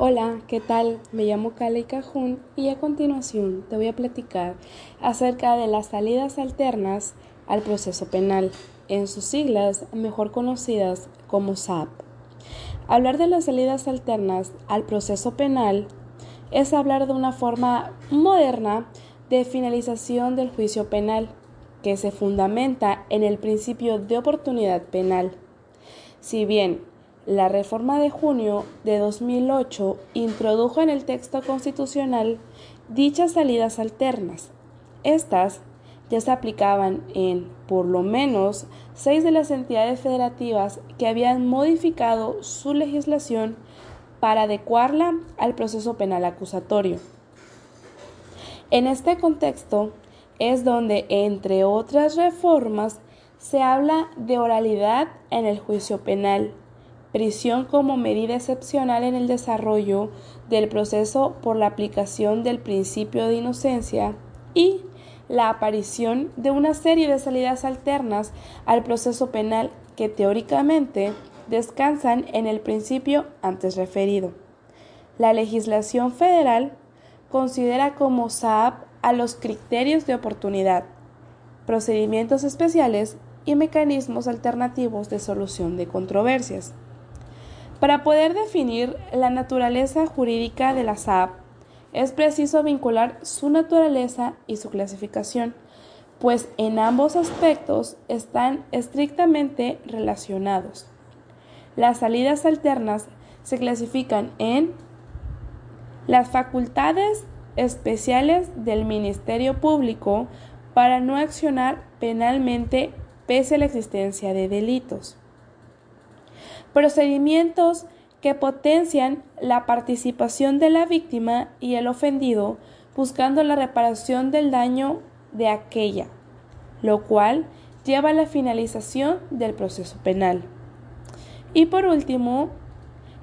Hola, ¿qué tal? Me llamo Kale Cajun y a continuación te voy a platicar acerca de las salidas alternas al proceso penal, en sus siglas mejor conocidas como SAP. Hablar de las salidas alternas al proceso penal es hablar de una forma moderna de finalización del juicio penal, que se fundamenta en el principio de oportunidad penal. Si bien la reforma de junio de 2008 introdujo en el texto constitucional dichas salidas alternas. Estas ya se aplicaban en, por lo menos, seis de las entidades federativas que habían modificado su legislación para adecuarla al proceso penal acusatorio. En este contexto es donde, entre otras reformas, se habla de oralidad en el juicio penal, prisión como medida excepcional en el desarrollo del proceso por la aplicación del principio de inocencia y la aparición de una serie de salidas alternas al proceso penal que teóricamente descansan en el principio antes referido. La legislación federal considera como SAP a los criterios de oportunidad, procedimientos especiales y mecanismos alternativos de solución de controversias. Para poder definir la naturaleza jurídica de la SAP, es preciso vincular su naturaleza y su clasificación, pues en ambos aspectos están estrictamente relacionados. Las salidas alternas se clasifican en las facultades especiales del Ministerio Público para no accionar penalmente pese a la existencia de delitos procedimientos que potencian la participación de la víctima y el ofendido buscando la reparación del daño de aquella, lo cual lleva a la finalización del proceso penal. Y por último,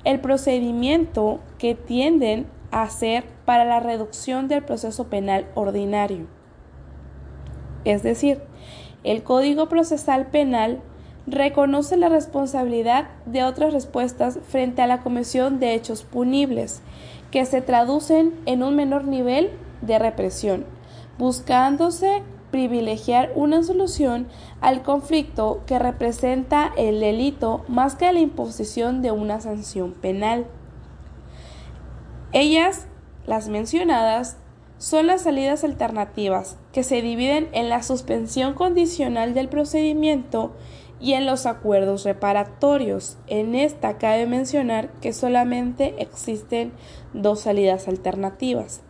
el procedimiento que tienden a hacer para la reducción del proceso penal ordinario. Es decir, el Código Procesal Penal reconoce la responsabilidad de otras respuestas frente a la comisión de hechos punibles, que se traducen en un menor nivel de represión, buscándose privilegiar una solución al conflicto que representa el delito más que la imposición de una sanción penal. Ellas, las mencionadas, son las salidas alternativas, que se dividen en la suspensión condicional del procedimiento y en los acuerdos reparatorios. En esta cabe mencionar que solamente existen dos salidas alternativas.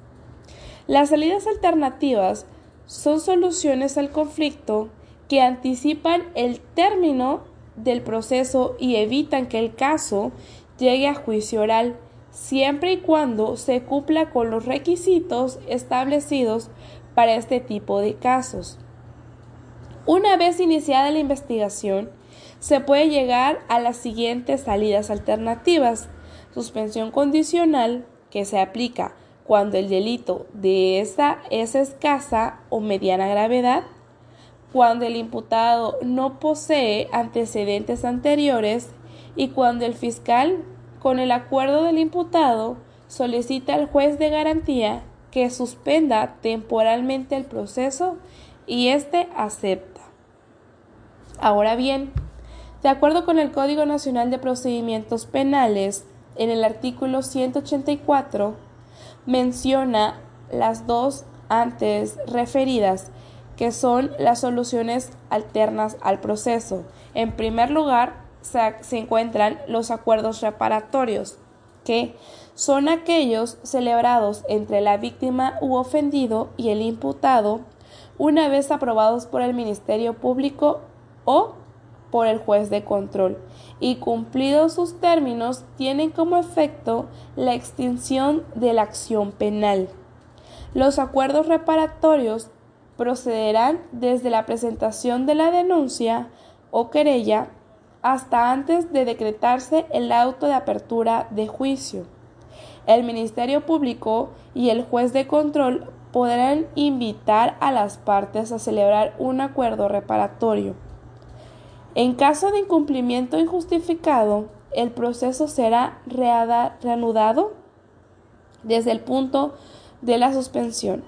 Las salidas alternativas son soluciones al conflicto que anticipan el término del proceso y evitan que el caso llegue a juicio oral, siempre y cuando se cumpla con los requisitos establecidos para este tipo de casos. Una vez iniciada la investigación, se puede llegar a las siguientes salidas alternativas. Suspensión condicional, que se aplica cuando el delito de esa es escasa o mediana gravedad, cuando el imputado no posee antecedentes anteriores y cuando el fiscal, con el acuerdo del imputado, solicita al juez de garantía que suspenda temporalmente el proceso y éste acepta. Ahora bien, de acuerdo con el Código Nacional de Procedimientos Penales, en el artículo 184 menciona las dos antes referidas, que son las soluciones alternas al proceso. En primer lugar, se, encuentran los acuerdos reparatorios, que son aquellos celebrados entre la víctima u ofendido y el imputado, una vez aprobados por el Ministerio Público o por el juez de control y cumplidos sus términos tienen como efecto la extinción de la acción penal. Los acuerdos reparatorios procederán desde la presentación de la denuncia o querella hasta antes de decretarse el auto de apertura de juicio. El Ministerio Público y el juez de control podrán invitar a las partes a celebrar un acuerdo reparatorio en caso de incumplimiento injustificado, el proceso será reanudado desde el punto de la suspensión.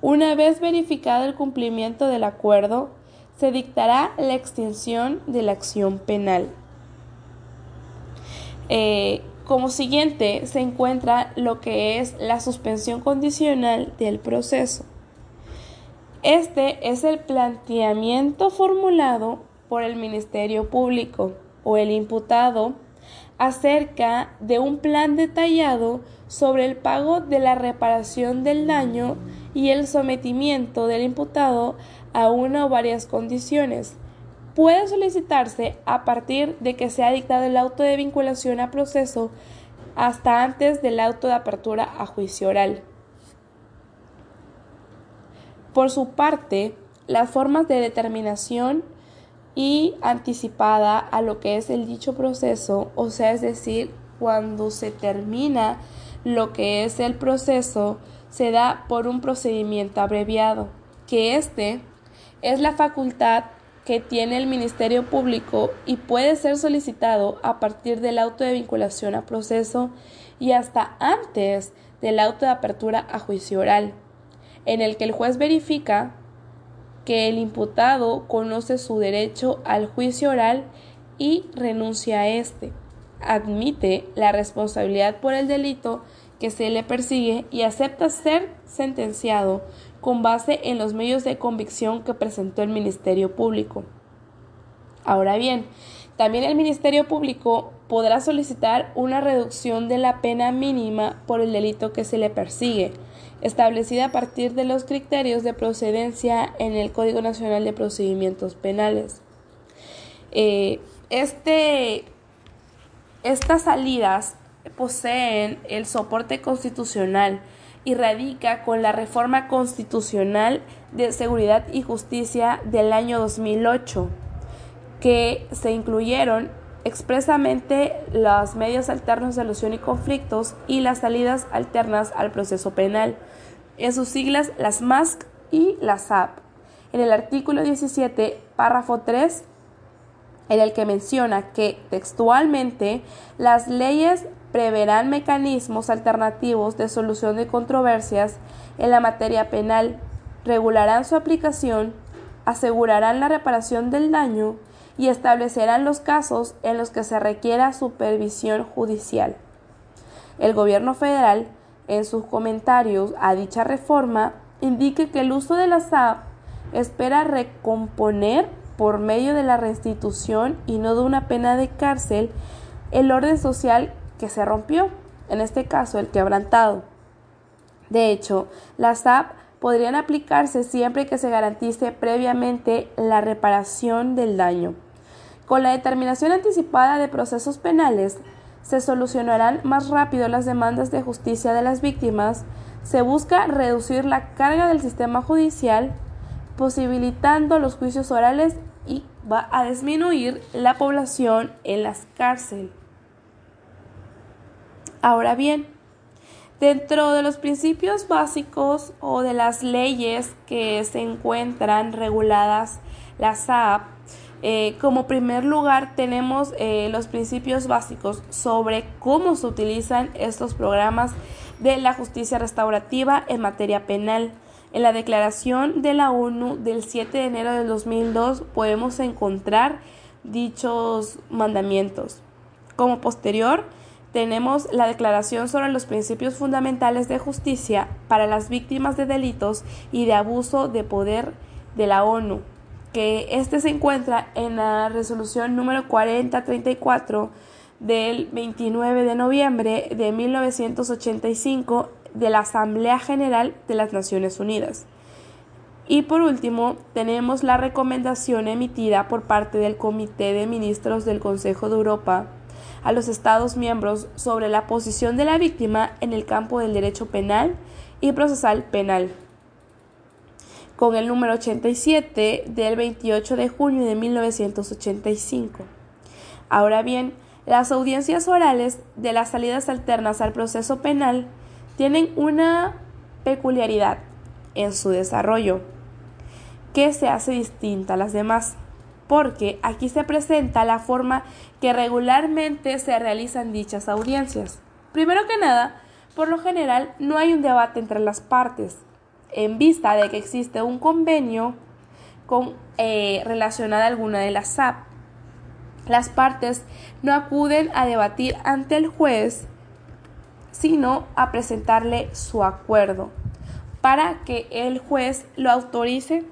Una vez verificado el cumplimiento del acuerdo, se dictará la extinción de la acción penal. Eh, como siguiente se encuentra lo que es la suspensión condicional del proceso. Este es el planteamiento formulado por el Ministerio Público o el imputado acerca de un plan detallado sobre el pago de la reparación del daño y el sometimiento del imputado a una o varias condiciones. Puede solicitarse a partir de que se dictado el auto de vinculación a proceso hasta antes del auto de apertura a juicio oral. Por su parte, las formas de determinación y anticipada a lo que es el dicho proceso, o sea, es decir, cuando se termina lo que es el proceso, se da por un procedimiento abreviado, que este es la facultad que tiene el Ministerio Público y puede ser solicitado a partir del auto de vinculación a proceso y hasta antes del auto de apertura a juicio oral, en el que el juez verifica que el imputado conoce su derecho al juicio oral y renuncia a éste, admite la responsabilidad por el delito que se le persigue y acepta ser sentenciado con base en los medios de convicción que presentó el Ministerio Público. Ahora bien, también el Ministerio Público podrá solicitar una reducción de la pena mínima por el delito que se le persigue, establecida a partir de los criterios de procedencia en el Código Nacional de Procedimientos Penales. Eh, este, estas salidas poseen el soporte constitucional y radica con la reforma constitucional de seguridad y justicia del año 2008, que se incluyeron expresamente los medios alternos de solución y conflictos y las salidas alternas al proceso penal, en sus siglas las MASC y las SAP. En el artículo 17, párrafo 3, en el que menciona que textualmente las leyes preverán mecanismos alternativos de solución de controversias en la materia penal, regularán su aplicación, asegurarán la reparación del daño y establecerán los casos en los que se requiera supervisión judicial. El gobierno federal, en sus comentarios a dicha reforma, indique que el uso de la SAP espera recomponer por medio de la restitución y no de una pena de cárcel el orden social que se rompió, en este caso el quebrantado. De hecho, las SAP podrían aplicarse siempre que se garantice previamente la reparación del daño. Con la determinación anticipada de procesos penales, se solucionarán más rápido las demandas de justicia de las víctimas, se busca reducir la carga del sistema judicial, posibilitando los juicios orales y va a disminuir la población en las cárceles. Ahora bien, dentro de los principios básicos o de las leyes que se encuentran reguladas la SAP, eh, como primer lugar tenemos eh, los principios básicos sobre cómo se utilizan estos programas de la justicia restaurativa en materia penal. En la declaración de la ONU del 7 de enero del 2002 podemos encontrar dichos mandamientos. Como posterior, tenemos la Declaración sobre los Principios Fundamentales de Justicia para las Víctimas de Delitos y de Abuso de Poder de la ONU, que este se encuentra en la resolución número 4034 del 29 de noviembre de 1985 de la Asamblea General de las Naciones Unidas. Y por último, tenemos la recomendación emitida por parte del Comité de Ministros del Consejo de Europa a los Estados miembros sobre la posición de la víctima en el campo del derecho penal y procesal penal con el número 87 del 28 de junio de 1985. Ahora bien, las audiencias orales de las salidas alternas al proceso penal tienen una peculiaridad en su desarrollo que se hace distinta a las demás, porque aquí se presenta la forma que regularmente se realizan dichas audiencias. Primero que nada, Por lo general, no hay un debate entre las partes, en vista de que existe un convenio con, eh, a alguna de las SAP. Las partes no acuden a debatir ante el juez, sino a presentarle su acuerdo para que el juez lo autorice.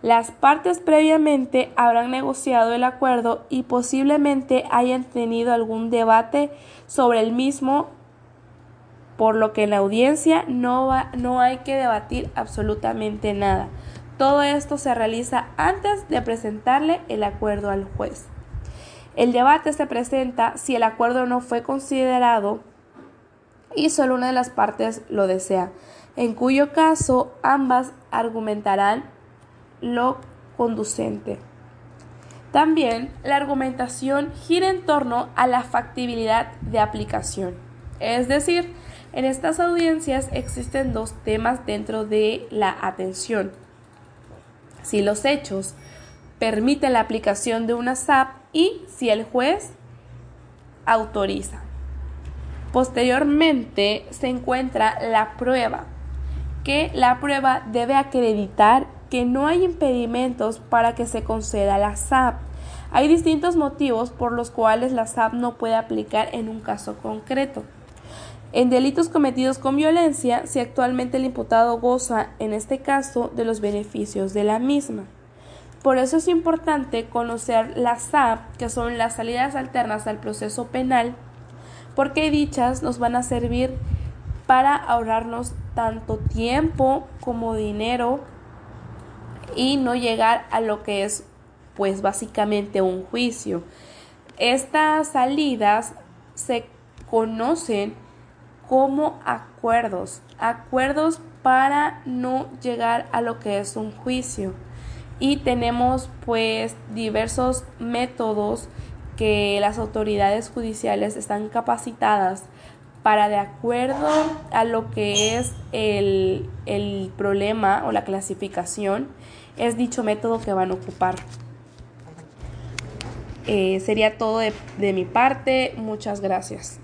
Las partes previamente habrán negociado el acuerdo y posiblemente hayan tenido algún debate sobre el mismo, por lo que en la audiencia no, va, no hay que debatir absolutamente nada. Todo esto se realiza antes de presentarle el acuerdo al juez. El debate se presenta si el acuerdo no fue considerado y solo una de las partes lo desea, en cuyo caso ambas argumentarán lo conducente. También la argumentación gira en torno a la factibilidad de aplicación. Es decir, en estas audiencias existen dos temas dentro de la atención. Si los hechos permiten la aplicación de una SAP y si el juez autoriza. Posteriormente se encuentra la prueba, que la prueba debe acreditar que no hay impedimentos para que se conceda la SAP. Hay distintos motivos por los cuales la SAP no puede aplicar en un caso concreto. En delitos cometidos con violencia, si actualmente el imputado goza, en este caso, de los beneficios de la misma. Por eso es importante conocer las SAP, que son las salidas alternas al proceso penal, porque dichas nos van a servir para ahorrarnos tanto tiempo como dinero y no llegar a lo que es pues básicamente un juicio. Estas salidas se conocen como acuerdos, acuerdos para no llegar a lo que es un juicio y tenemos pues diversos métodos que las autoridades judiciales están capacitadas para de acuerdo a lo que es el, problema o la clasificación, es dicho método que van a ocupar. Eh, sería todo de mi parte. Muchas gracias.